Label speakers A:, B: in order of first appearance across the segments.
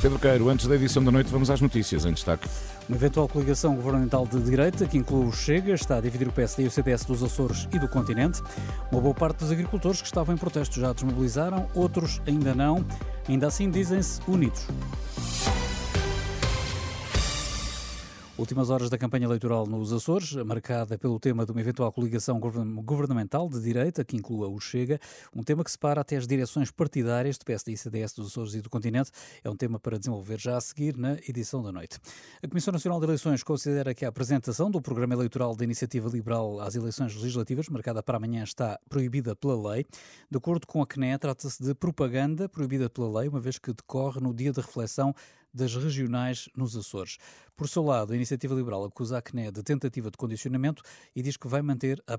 A: Pedro Queiro, antes da edição da noite, vamos às notícias em destaque.
B: Uma eventual coligação governamental de direita, que inclui o Chega, está a dividir o PSD e o CDS dos Açores e do continente. Uma boa parte dos agricultores que estavam em protesto já desmobilizaram, outros ainda não. Ainda assim, dizem-se unidos. Últimas horas da campanha eleitoral nos Açores, marcada pelo tema de uma eventual coligação governamental de direita, que inclua o Chega, um tema que separa até as direções partidárias do PSD e CDS dos Açores e do continente. É um tema para desenvolver já a seguir na edição da noite. A Comissão Nacional de Eleições considera que a apresentação do programa eleitoral da Iniciativa Liberal às eleições legislativas, marcada para amanhã, está proibida pela lei. De acordo com a CNE, trata-se de propaganda proibida pela lei, uma vez que decorre no dia de reflexão das regionais nos Açores. Por seu lado, a Iniciativa Liberal acusa a CNE de tentativa de condicionamento e diz que vai manter a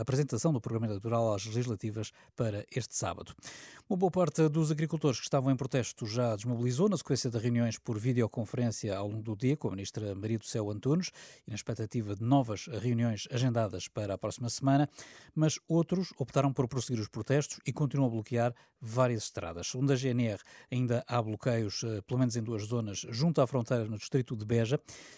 B: apresentação do programa eleitoral às legislativas para este sábado. Uma boa parte dos agricultores que estavam em protesto já desmobilizou na sequência de reuniões por videoconferência ao longo do dia com a ministra Maria do Céu Antunes e na expectativa de novas reuniões agendadas para a próxima semana, mas outros optaram por prosseguir os protestos e continuam a bloquear várias estradas. Segundo a GNR, ainda há bloqueios, eh, pelo menos em duas zonas, junto à fronteira no distrito de Beja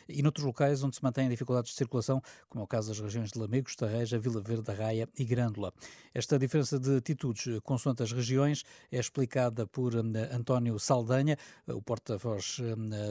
B: e noutros locais onde se mantêm dificuldades de circulação, como é o caso das regiões de Lamegos, Tarreja, Vila Verde, Arraia e Grândola. Esta diferença de atitudes consoante as regiões é explicada por eh, António Saldanha, o porta-voz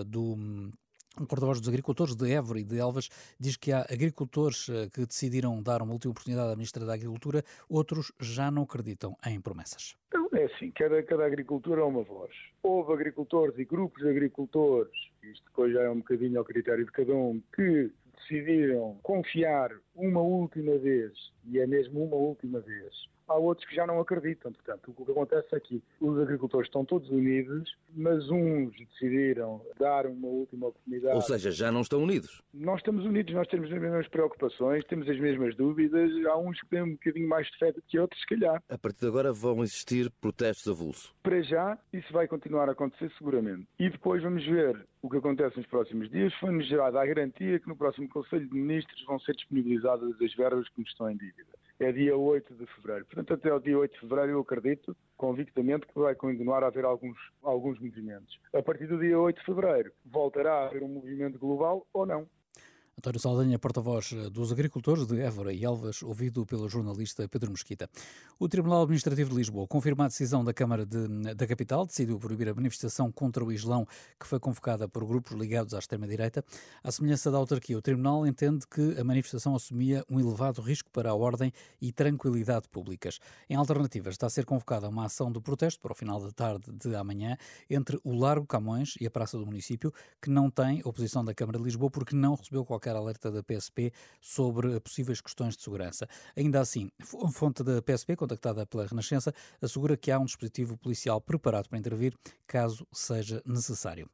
B: do um porta-voz dos agricultores de Évora e de Elvas diz que há agricultores que decidiram dar uma última oportunidade à Ministra da Agricultura, outros já não acreditam em promessas.
C: Então, é assim, cada, cada agricultura é uma voz. Houve agricultores e grupos de agricultores, isto depois já é um bocadinho ao critério de cada um, que decidiram confiar uma última vez, e é mesmo uma última vez, há outros que já não acreditam. Portanto, o que acontece aqui, é os agricultores estão todos unidos, mas uns decidiram dar uma última oportunidade.
D: Ou seja, já não estão unidos.
C: Nós estamos unidos, nós temos as mesmas preocupações, temos as mesmas dúvidas. Há uns que têm um bocadinho mais de fé do que outros, se calhar.
D: A partir de agora vão existir protestos avulso.
C: Para já, isso vai continuar a acontecer seguramente. E depois vamos ver o que acontece nos próximos dias. Foi-nos gerada a garantia que no próximo Conselho de Ministros vão ser disponibilizadas as verbas que nos estão em dívida é dia 8 de fevereiro. Portanto, até o dia 8 de fevereiro eu acredito convictamente que vai continuar a haver alguns, alguns movimentos. A partir do dia 8 de fevereiro voltará a haver um movimento global ou não.
B: António Saldanha, porta-voz eh, dos agricultores de Évora e Elvas, ouvido pelo jornalista Pedro Mesquita. O Tribunal Administrativo de Lisboa confirma a decisão da Câmara de, da Capital, decidiu proibir a manifestação contra o Islão que foi convocada por grupos ligados à extrema-direita. À semelhança da autarquia, o Tribunal entende que a manifestação assumia um elevado risco para a ordem e tranquilidade públicas. Em alternativa, está a ser convocada uma ação de protesto para o final da tarde de amanhã entre o Largo Camões e a Praça do Município, que não tem oposição da Câmara de Lisboa porque não recebeu qualquer qualquer alerta da PSP sobre possíveis questões de segurança. Ainda assim, a fonte da PSP, contactada pela Renascença, assegura que há um dispositivo policial preparado para intervir caso seja necessário.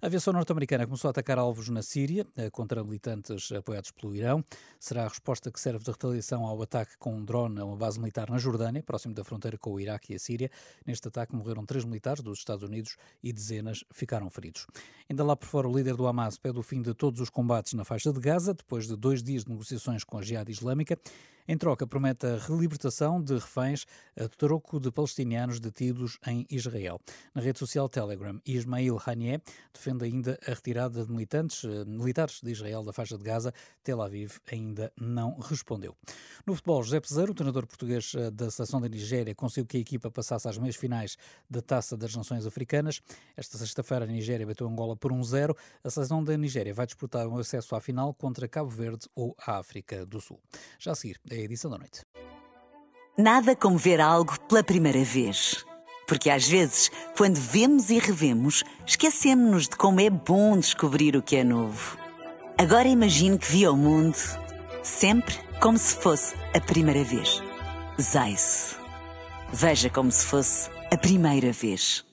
B: A aviação norte-americana começou a atacar alvos na Síria eh, contra militantes apoiados pelo Irão. Será a resposta que serve de retaliação ao ataque com um drone a uma base militar na Jordânia, próximo da fronteira com o Iraque e a Síria. Neste ataque morreram três militares dos Estados Unidos e dezenas ficaram feridos. Ainda lá por fora, o líder do Hamas pede o fim de todos os combates na faixa de Gaza, depois de dois dias de negociações com a Jihad Islâmica. Em troca, promete a relibertação de reféns a troco de palestinianos detidos em Israel. Na rede social Telegram, Ismail Haniyeh defende ainda a retirada de militantes, eh, militares de Israel da faixa de Gaza. Tel Aviv ainda não respondeu. No futebol, José Peseiro, o treinador português eh, da seleção da Nigéria, conseguiu que a equipa passasse às meias finais da Taça das Nações Africanas. Esta sexta-feira, a Nigéria bateu Angola por 1-0. a seleção da Nigéria vai disputar um acesso à final contra Cabo Verde ou a África do Sul. Já a seguir, a edição da noite.
E: Nada como ver algo pela primeira vez. Porque às vezes, quando vemos e revemos, esquecemos-nos de como é bom descobrir o que é novo. Agora imagine que viu o mundo sempre como se fosse a primeira vez. Zais. Veja como se fosse a primeira vez.